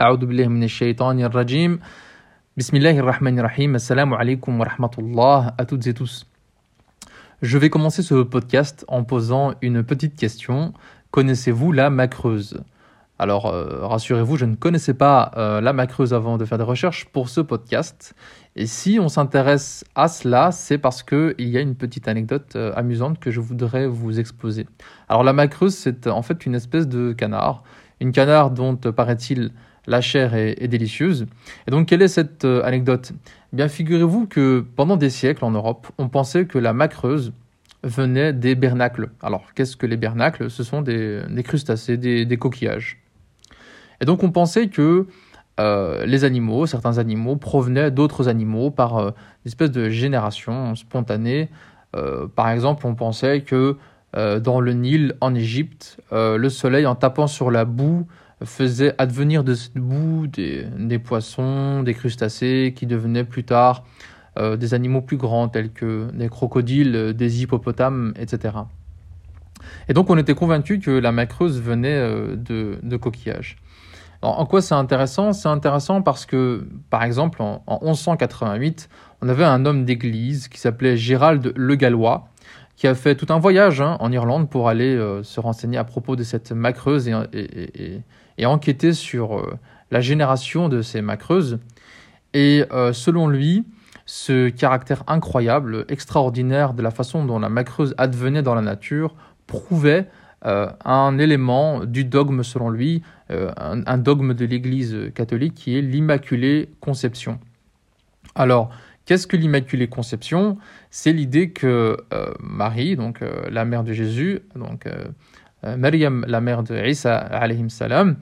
أعوذ بالله من الشيطان الرجيم بسم الله الرحمن الرحيم السلام عليكم ورحمة الله à toutes et tous Je vais commencer ce podcast en posant une petite question. Connaissez-vous la macreuse Alors, euh, rassurez-vous, je ne connaissais pas euh, la macreuse avant de faire des recherches pour ce podcast. Et si on s'intéresse à cela, c'est parce qu'il y a une petite anecdote euh, amusante que je voudrais vous exposer. Alors, la macreuse, c'est en fait une espèce de canard. Une canard dont, paraît-il, la chair est, délicieuse. Et donc, quelle est cette euh, anecdote? Eh Bien, figurez-vous que pendant des siècles en Europe, on pensait que la macreuse venait des bernacles. Alors, qu'est-ce que les bernacles? Ce sont des, crustacés, des, coquillages. Et donc, on pensait que euh, les animaux, certains animaux, provenaient d'autres animaux par euh, une espèce de génération spontanée. par exemple, on pensait que dans le Nil, en Égypte, le soleil, en tapant sur la boue, faisait advenir de cette boue des, poissons, des crustacés qui devenaient plus tard euh, des animaux plus grands tels que des crocodiles, euh, des hippopotames, etc. Et donc on était convaincu que la macreuse venait euh, de, de coquillages. en quoi c'est intéressant? C'est intéressant parce que, par exemple, en, en 1188, on avait un homme d'église qui s'appelait Gérald le Gallois, qui a fait tout un voyage hein, en Irlande pour aller se renseigner à propos de cette macreuse et, et enquêter sur euh, la génération de ces macreuses. Et euh, selon lui, ce caractère incroyable, extraordinaire de la façon dont la macreuse advenait dans la nature prouvait euh, un élément du dogme selon lui, un, dogme de l'Église catholique qui est l'Immaculée Conception. Alors, qu'est-ce que l'Immaculée Conception? C'est l'idée que Marie, donc la mère de Jésus, donc Maryam, la mère de Isa, salam,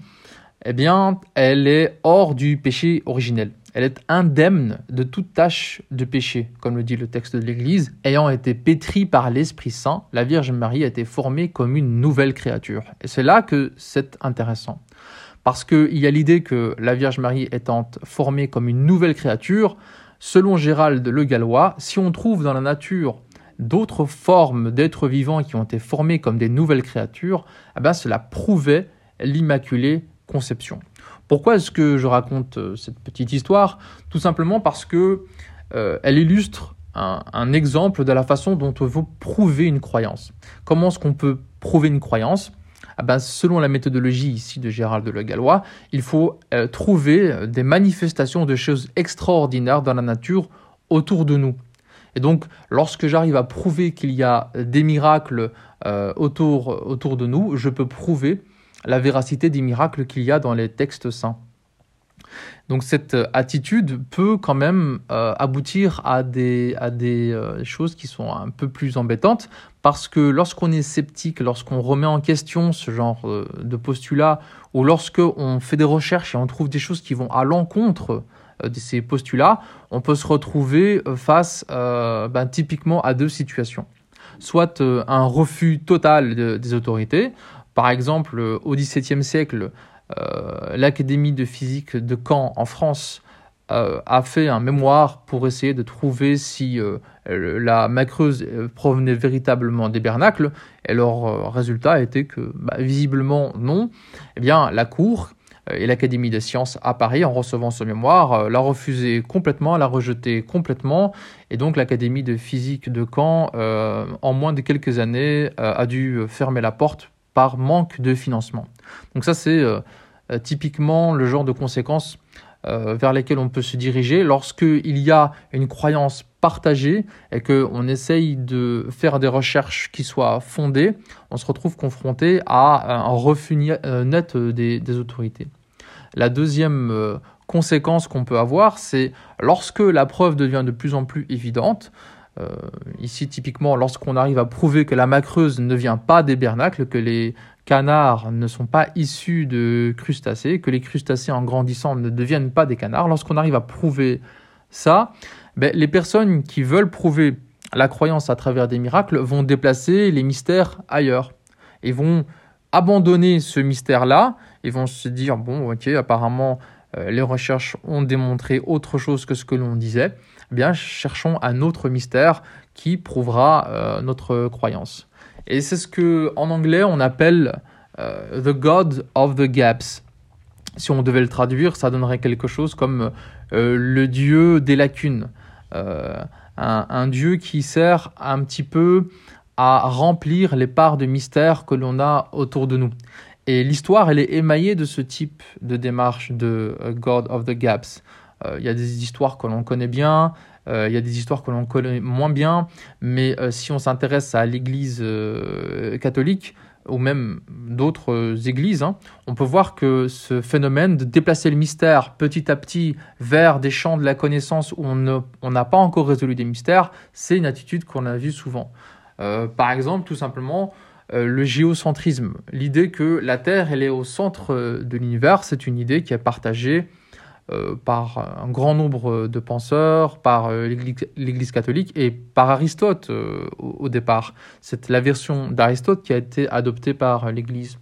eh bien, elle est hors du péché originel. Elle est indemne de toute tâche de péché, comme le dit le texte de l'Église. Ayant été pétrie par l'Esprit Saint, la Vierge Marie a été formée comme une nouvelle créature. Et c'est là que c'est intéressant. Parce qu'il y a l'idée que la Vierge Marie étant formée comme une nouvelle créature, selon Gérald le Gallois, si on trouve dans la nature d'autres formes d'êtres vivants qui ont été formés comme des nouvelles créatures, eh ben cela prouvait l'Immaculée Conception. Pourquoi est-ce que je raconte euh, cette petite histoire? Tout simplement parce que euh, elle illustre un, exemple de la façon dont on veut prouver une croyance. Comment est-ce qu'on peut prouver une croyance? Ah ben, selon la méthodologie ici de Gérald de Le Gallois, il faut euh, trouver des manifestations de choses extraordinaires dans la nature autour de nous. Et donc, lorsque j'arrive à prouver qu'il y a des miracles euh, autour, de nous, je peux prouver la véracité des miracles qu'il y a dans les textes saints. Donc cette attitude peut quand même euh, aboutir à des, euh, choses qui sont un peu plus embêtantes parce que lorsqu'on est sceptique, lorsqu'on remet en question ce genre de postulat ou lorsqu'on fait des recherches et on trouve des choses qui vont à l'encontre de ces postulats, on peut se retrouver euh, face euh, ben, typiquement à deux situations. Soit un refus total des autorités. Par exemple, au XVIIe siècle, l'Académie de physique de Caen en France a fait un mémoire pour essayer de trouver si la macreuse provenait véritablement des bernacles, et leur résultat était que bah, visiblement non. Eh bien, la Cour, euh, et l'Académie des sciences à Paris, en recevant ce mémoire, euh, l'a refusé complètement, l'a rejeté complètement, et donc l'Académie de physique de Caen, euh, en moins de quelques années, a dû fermer la porte par manque de financement. Donc ça, c'est typiquement le genre de conséquences vers lesquelles on peut se diriger lorsqu'il y a une croyance partagée et qu'on essaye de faire des recherches qui soient fondées, on se retrouve confronté à un refus net des autorités. La deuxième euh, conséquence qu'on peut avoir, c'est lorsque la preuve devient de plus en plus évidente, euh, ici typiquement lorsqu'on arrive à prouver que la macreuse ne vient pas des bernacles, que les canards ne sont pas issus de crustacés, que les crustacés en grandissant ne deviennent pas des canards, lorsqu'on arrive à prouver ça, ben, les personnes qui veulent prouver la croyance à travers des miracles vont déplacer les mystères ailleurs et vont abandonner ce mystère-là ils vont se dire bon, ok, apparemment euh, les recherches ont démontré autre chose que ce que l'on disait. Eh bien, cherchons un autre mystère qui prouvera euh, notre croyance. Et c'est ce que en anglais on appelle euh, the God of the gaps. si on devait le traduire, ça donnerait quelque chose comme le dieu des lacunes. Un, un, dieu qui sert un petit peu à remplir les parts de mystère que l'on a autour de nous. Et l'histoire, elle est émaillée de ce type de démarche de God of the Gaps. Il y a des histoires que l'on connaît bien, euh, il y a des histoires que l'on connaît moins bien, mais euh, si on s'intéresse à l'Église euh, catholique, ou même d'autres églises, hein, on peut voir que ce phénomène de déplacer le mystère petit à petit vers des champs de la connaissance où on n'a pas encore résolu des mystères, c'est une attitude qu'on a vue souvent. Par exemple, tout simplement, le géocentrisme, l'idée que la Terre elle est au centre de l'univers, c'est une idée qui est partagée euh, par un grand nombre de penseurs, par euh, l'Église catholique et par Aristote euh, au, départ. C'est la version d'Aristote qui a été adoptée par l'Église.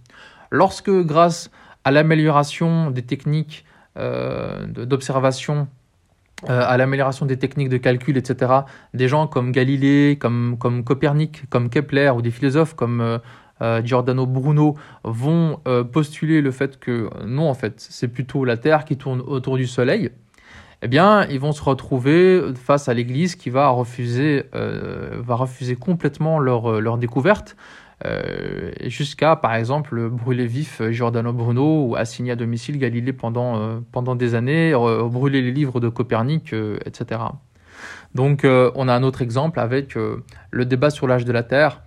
Lorsque, grâce à l'amélioration des techniques d'observation, à l'amélioration des techniques de calcul, etc., des gens comme Galilée, comme, comme Copernic, comme Kepler, ou des philosophes comme euh, Giordano Bruno vont euh, postuler le fait que non, en fait, c'est plutôt la Terre qui tourne autour du Soleil, eh bien, ils vont se retrouver face à l'Église qui va refuser, euh, va refuser complètement leur, leur découverte, jusqu'à, par exemple, brûler vif Giordano Bruno ou assigner à domicile Galilée pendant, pendant des années, brûler les livres de Copernic, etc. Donc, on a un autre exemple avec le débat sur l'âge de la Terre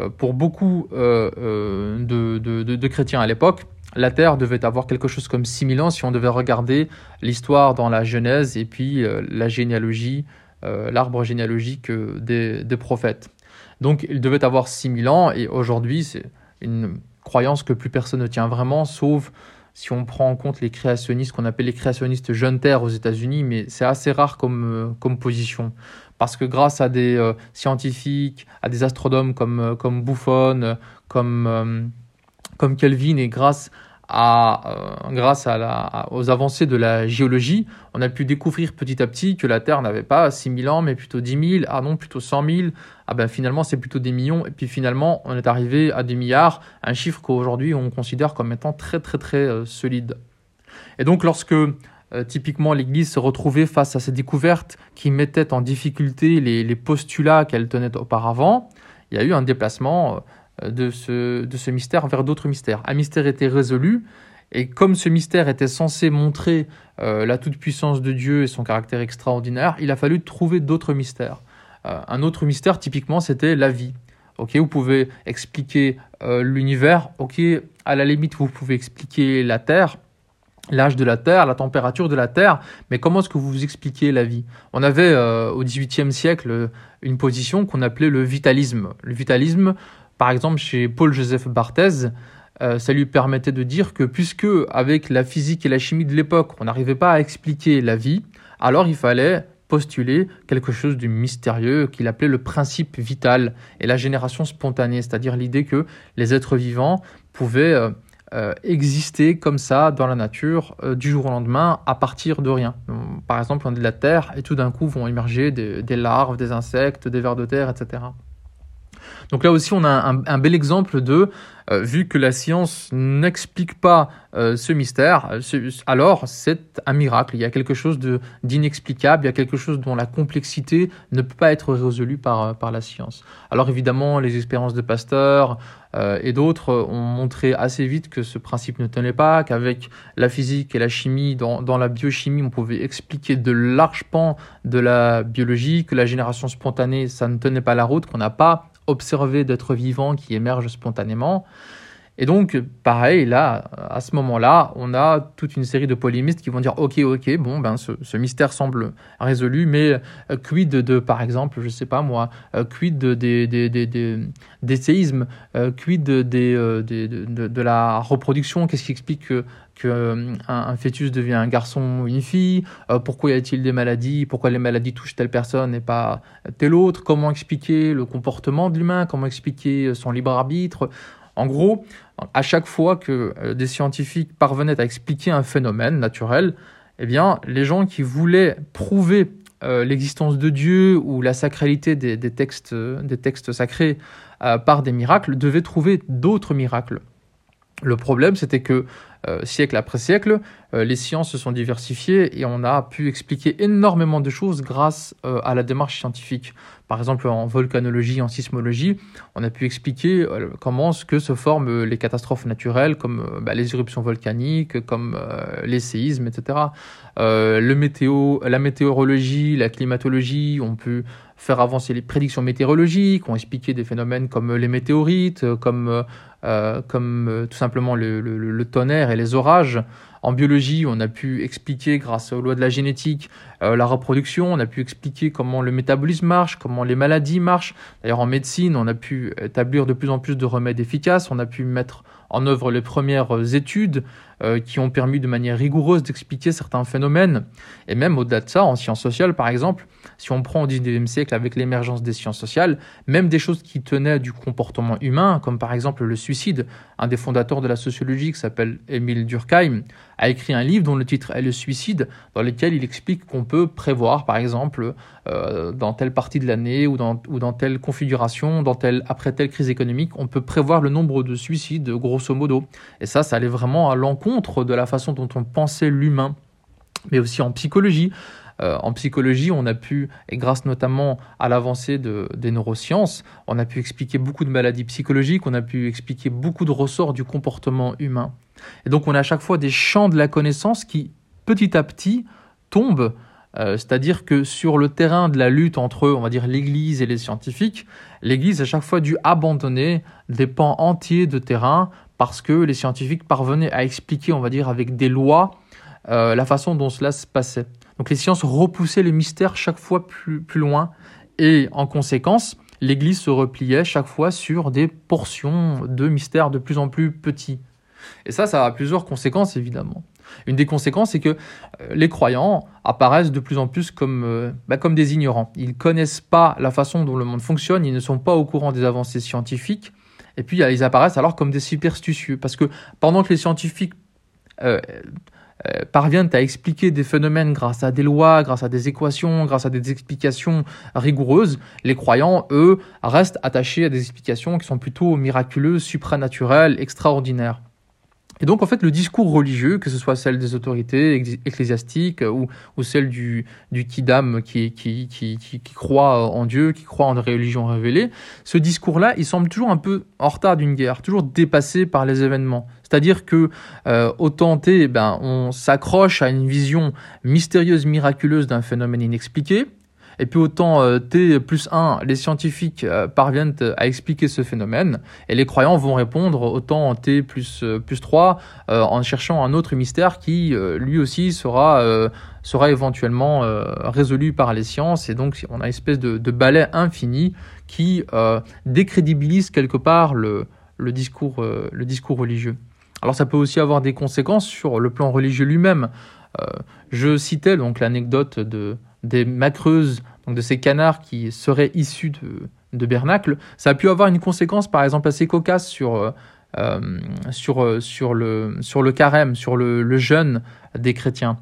euh, pour beaucoup euh, euh, de, chrétiens à l'époque, la Terre devait avoir quelque chose comme 6000 ans si on devait regarder l'histoire dans la Genèse et puis la généalogie, l'arbre généalogique des, prophètes. Donc il devait avoir 6000 ans et aujourd'hui c'est une croyance que plus personne ne tient vraiment, sauf si on prend en compte les créationnistes qu'on appelle les créationnistes jeunes terre aux États-Unis, mais c'est assez rare comme, comme position. Parce que grâce à des euh, scientifiques, à des astronomes comme, euh, comme Buffon, comme, euh, comme Kelvin, et grâce, à, grâce aux avancées de la géologie, on a pu découvrir petit à petit que la Terre n'avait pas 6000 ans, mais plutôt 10 000, ah non, plutôt 100 000, ah ben finalement c'est plutôt des millions, et puis finalement on est arrivé à des milliards, un chiffre qu'aujourd'hui on considère comme étant très très très solide. Et donc lorsque euh, typiquement, l'Église se retrouvait face à ces découvertes qui mettaient en difficulté les, postulats qu'elle tenait auparavant. Il y a eu un déplacement euh, de ce, de ce mystère vers d'autres mystères. Un mystère était résolu, et comme ce mystère était censé montrer euh, la toute-puissance de Dieu et son caractère extraordinaire, il a fallu trouver d'autres mystères. un autre mystère, typiquement, c'était la vie. Ok, vous pouvez expliquer l'univers. À la limite, vous pouvez expliquer la Terre l'âge de la Terre, la température de la Terre, mais comment est-ce que vous vous expliquez la vie? On avait euh, au XVIIIe siècle une position qu'on appelait le vitalisme. Le vitalisme, par exemple, chez Paul-Joseph Barthez, euh, ça lui permettait de dire que puisque avec la physique et la chimie de l'époque, on n'arrivait pas à expliquer la vie, alors il fallait postuler quelque chose de mystérieux qu'il appelait le principe vital et la génération spontanée, c'est-à-dire l'idée que les êtres vivants pouvaient euh, euh, exister comme ça dans la nature du jour au lendemain à partir de rien. par exemple, on est de la terre et tout d'un coup vont émerger des, larves, des insectes, des vers de terre, etc. Donc là aussi, on a un, bel exemple de, euh, vu que la science n'explique pas ce mystère, alors c'est un miracle. Il y a quelque chose d'inexplicable, il y a quelque chose dont la complexité ne peut pas être résolue par, par la science. Alors évidemment, les expériences de Pasteur, euh, et d'autres ont montré assez vite que ce principe ne tenait pas, qu'avec la physique et la chimie, dans, dans, la biochimie, on pouvait expliquer de larges pans de la biologie, que la génération spontanée, ça ne tenait pas la route, qu'on n'a pas observé d'êtres vivants qui émergent spontanément. Et donc, pareil, là, à ce moment-là, on a toute une série de polémistes qui vont dire Ok, ok, bon, ben, ce, mystère semble résolu, mais euh, quid de, par exemple, je sais pas moi, euh, quid des, des, séismes, euh, quid de, de, la reproduction? Qu'est-ce qui explique que, que un, fœtus devient un garçon ou une fille Pourquoi y a-t-il des maladies Pourquoi les maladies touchent telle personne et pas telle autre Comment expliquer le comportement de l'humain Comment expliquer son libre arbitre en gros, à chaque fois que euh, des scientifiques parvenaient à expliquer un phénomène naturel, eh bien, les gens qui voulaient prouver euh, l'existence de Dieu ou la sacralité des, textes, sacrés euh, par des miracles devaient trouver d'autres miracles. Le problème, c'était que euh, siècle après siècle, euh, les sciences se sont diversifiées et on a pu expliquer énormément de choses grâce euh, à la démarche scientifique. Par exemple, en volcanologie, en sismologie, on a pu expliquer comment ce que se forment les catastrophes naturelles, comme bah, les éruptions volcaniques, comme les séismes, etc. le météo, la météorologie, la climatologie, on peut faire avancer les prédictions météorologiques, on expliqué des phénomènes comme les météorites, comme euh, comme euh, tout simplement le, tonnerre les orages. En biologie, on a pu expliquer, grâce aux lois de la génétique, euh, la reproduction, on a pu expliquer comment le métabolisme marche, comment les maladies marchent. D'ailleurs, en médecine, on a pu établir de plus en plus de remèdes efficaces, on a pu mettre en œuvre les premières études euh, qui ont permis de manière rigoureuse d'expliquer certains phénomènes. Et même au-delà de ça, en sciences sociales, par exemple, si on prend au XIXe siècle avec l'émergence des sciences sociales, même des choses qui tenaient du comportement humain, comme par exemple le suicide, un des fondateurs de la sociologie qui s'appelle Émile Durkheim, a écrit un livre dont le titre est Le suicide, dans lequel il explique qu'on peut prévoir, par exemple, euh, dans telle partie de l'année ou dans, ou dans telle configuration, dans telle, après telle crise économique, on peut prévoir le nombre de suicides, grosso modo. Et ça, ça allait vraiment à l'encontre de la façon dont on pensait l'humain, mais aussi en psychologie. Euh, en psychologie, on a pu, et grâce notamment à l'avancée de, des neurosciences, on a pu expliquer beaucoup de maladies psychologiques, on a pu expliquer beaucoup de ressorts du comportement humain. Et donc on a à chaque fois des champs de la connaissance qui, petit à petit, tombent. Euh, c'est-à-dire que sur le terrain de la lutte entre, on va dire, l'Église et les scientifiques, l'Église a chaque fois dû abandonner des pans entiers de terrain parce que les scientifiques parvenaient à expliquer, on va dire, avec des lois, euh, la façon dont cela se passait. Donc les sciences repoussaient les mystères chaque fois plus, plus loin, et en conséquence, l'Église se repliait chaque fois sur des portions de mystères de plus en plus petits. Et ça, ça a plusieurs conséquences, évidemment. Une des conséquences, c'est que euh, les croyants apparaissent de plus en plus comme, euh, bah, comme des ignorants. Ils ne connaissent pas la façon dont le monde fonctionne, ils ne sont pas au courant des avancées scientifiques, et puis ils apparaissent alors comme des superstitieux. Parce que pendant que les scientifiques euh, euh, parviennent à expliquer des phénomènes grâce à des lois, grâce à des équations, grâce à des explications rigoureuses, les croyants, eux, restent attachés à des explications qui sont plutôt miraculeuses, supranaturelles, extraordinaires. Et donc, en fait, le discours religieux, que ce soit celle des autorités ecclésiastiques ou, ou celle du, du kidam qui, qui, qui, qui, croit en Dieu, qui croit en des religions révélées, ce discours-là, il semble toujours un peu en retard d'une guerre, toujours dépassé par les événements. C'est-à-dire que euh, autant eh ben, on s'accroche à une vision mystérieuse, miraculeuse d'un phénomène inexpliqué, et puis autant euh, T plus 1, les scientifiques euh, parviennent à expliquer ce phénomène, et les croyants vont répondre autant T plus, euh, plus 3 en cherchant un autre mystère qui lui aussi sera, sera éventuellement résolu par les sciences, et donc on a une espèce de, de balai infini qui décrédibilise quelque part le, le, discours, le discours religieux. Alors ça peut aussi avoir des conséquences sur le plan religieux lui-même. je citais donc l'anecdote de, des macreuses, donc de ces canards qui seraient issus de, de Bernacle, ça a pu avoir une conséquence par exemple assez cocasse sur, euh, euh, sur, euh, sur, le, sur le carême, sur le, jeûne des chrétiens.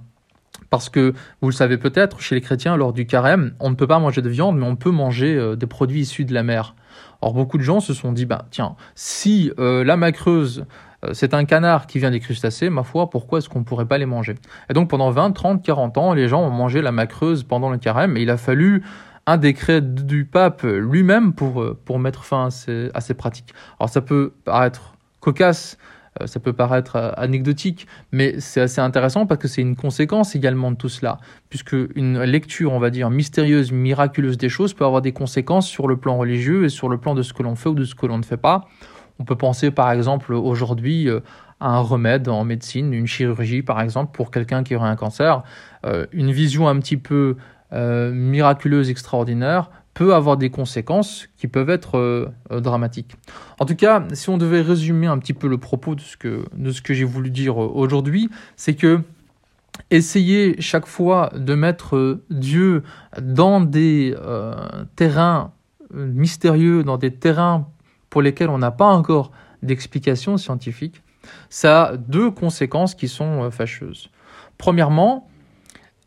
Parce que, vous le savez peut-être, chez les chrétiens, lors du carême, on ne peut pas manger de viande, mais on peut manger des produits issus de la mer. Or, beaucoup de gens se sont dit, bah, tiens, si la macreuse c'est un canard qui vient des crustacés, ma foi, pourquoi est-ce qu'on ne pourrait pas les manger? Et donc pendant 20, 30, 40 ans, les gens ont mangé la macreuse pendant le carême et il a fallu un décret du pape lui-même pour, euh, pour mettre fin à ces, à ces pratiques. Alors ça peut paraître cocasse, euh, ça peut paraître anecdotique, mais c'est assez intéressant parce que c'est une conséquence également de tout cela, puisque une lecture, on va dire, mystérieuse, miraculeuse des choses peut avoir des conséquences sur le plan religieux et sur le plan de ce que l'on fait ou de ce que l'on ne fait pas. On peut penser par exemple aujourd'hui euh, à un remède en médecine, une chirurgie par exemple pour quelqu'un qui aurait un cancer. Euh, une vision un petit peu euh, miraculeuse, extraordinaire peut avoir des conséquences qui peuvent être dramatiques. En tout cas, si on devait résumer un petit peu le propos de ce que, de ce que j'ai voulu dire aujourd'hui, c'est que essayer chaque fois de mettre Dieu dans des terrains mystérieux, dans des terrains pour lesquels on n'a pas encore d'explication scientifique, ça a deux conséquences qui sont euh, fâcheuses. Premièrement,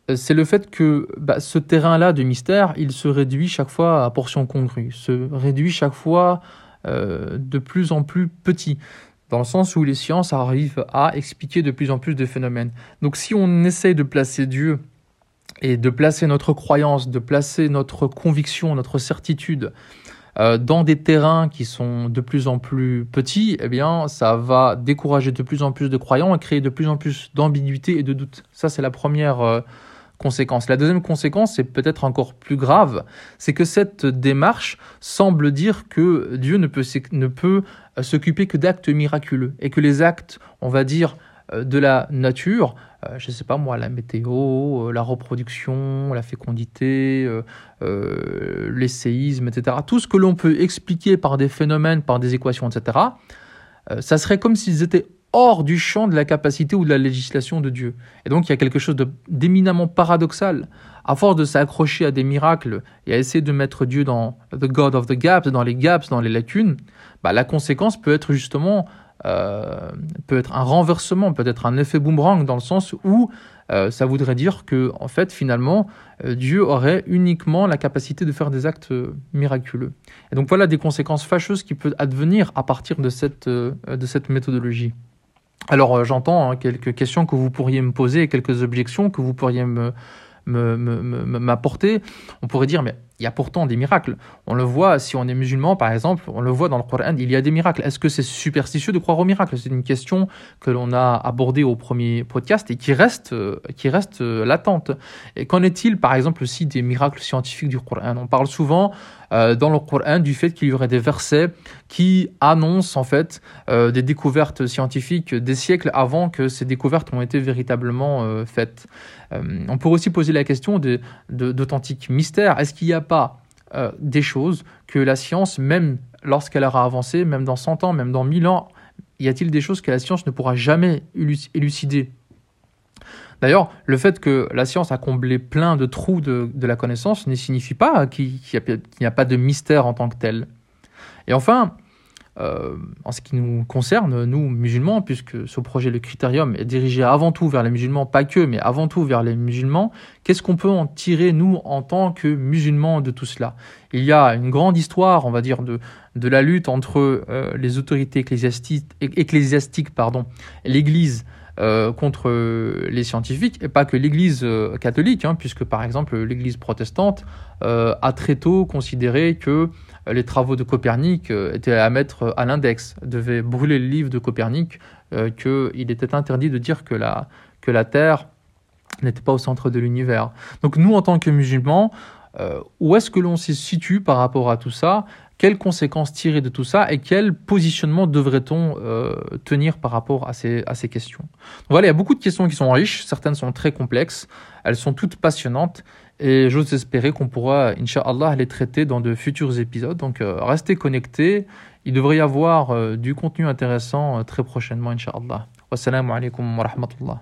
euh, c'est le fait que bah, ce terrain-là de mystère, il se réduit chaque fois à portion congrue, se réduit chaque fois euh, de plus en plus petit. dans le sens où les sciences arrivent à expliquer de plus en plus de phénomènes. Donc si on essaye de placer Dieu et de placer notre croyance, de placer notre conviction, notre certitude euh, dans des terrains qui sont de plus en plus petits, eh bien, ça va décourager de plus en plus de croyants et créer de plus en plus d'ambiguïté et de doute. Ça, c'est la première euh, conséquence. La deuxième conséquence, c'est peut-être encore plus grave, c'est que cette démarche semble dire que Dieu ne peut, ne peut euh, s'occuper que d'actes miraculeux et que les actes, on va dire, de la nature, euh, je ne sais pas moi, la météo, euh, la reproduction, la fécondité, euh, les séismes, etc. Tout ce que l'on peut expliquer par des phénomènes, par des équations, etc., ça serait comme s'ils étaient hors du champ de la capacité ou de la législation de Dieu. Et donc il y a quelque chose d'éminemment paradoxal. À force de s'accrocher à des miracles et à essayer de mettre Dieu dans the God of the gaps, dans les gaps, dans les lacunes, bah, la conséquence peut être justement euh, peut être un renversement, peut être un effet boomerang dans le sens où euh, ça voudrait dire que, en fait, finalement, euh, Dieu aurait uniquement la capacité de faire des actes miraculeux. Et donc voilà des conséquences fâcheuses qui peuvent advenir à partir de cette, de cette méthodologie. Alors j'entends hein, quelques questions que vous pourriez me poser, quelques objections que vous pourriez me, m'apporter. On pourrait dire, mais il y a pourtant des miracles. On le voit, si on est musulman par exemple, on le voit dans le Coran, il y a des miracles. Est-ce que c'est superstitieux de croire aux miracles? C'est une question que l'on a abordée au premier podcast et qui reste, qui reste latente. Et qu'en est-il par exemple aussi des miracles scientifiques du Coran? On parle souvent euh, dans le Coran du fait qu'il y aurait des versets qui annoncent en fait euh, des découvertes scientifiques des siècles avant que ces découvertes ont été véritablement euh, faites. on pourrait aussi poser la question d'authentiques de, mystères. Est-ce qu'il y a pas euh, des choses que la science, même lorsqu'elle aura avancé, même dans 100 ans, même dans 1000 ans, y a-t-il des choses que la science ne pourra jamais élucider? D'ailleurs, le fait que la science a comblé plein de trous de, la connaissance ne signifie pas qu'il n'y a, pas de mystère en tant que tel. Et enfin, euh, en ce qui nous concerne, nous musulmans, puisque ce projet, le Critérium, est dirigé avant tout vers les musulmans, pas que, mais avant tout vers les musulmans, qu'est-ce qu'on peut en tirer, nous, en tant que musulmans, de tout cela? Il y a une grande histoire, on va dire, de, la lutte entre euh, les autorités ecclésiastiques, ecclésiastiques pardon, l'Église, euh, contre les scientifiques, et pas que l'Église catholique, hein, puisque par exemple l'Église protestante a très tôt considéré que les travaux de Copernic euh, étaient à mettre à l'index, devaient brûler le livre de Copernic, euh, qu'il était interdit de dire que la, que la Terre n'était pas au centre de l'univers. Donc nous, en tant que musulmans, euh, où est-ce que l'on se situe par rapport à tout ça? Quelles conséquences tirer de tout ça? Et quel positionnement devrait-on tenir par rapport à ces, à ces questions? Voilà, il y a beaucoup de questions qui sont riches, certaines sont très complexes, elles sont toutes passionnantes et j'ose espérer qu'on pourra, Inch'Allah, les traiter dans de futurs épisodes. Donc euh, restez connectés. Il devrait y avoir euh, du contenu intéressant euh, très prochainement, Inch'Allah. Wassalamu alaikum wa.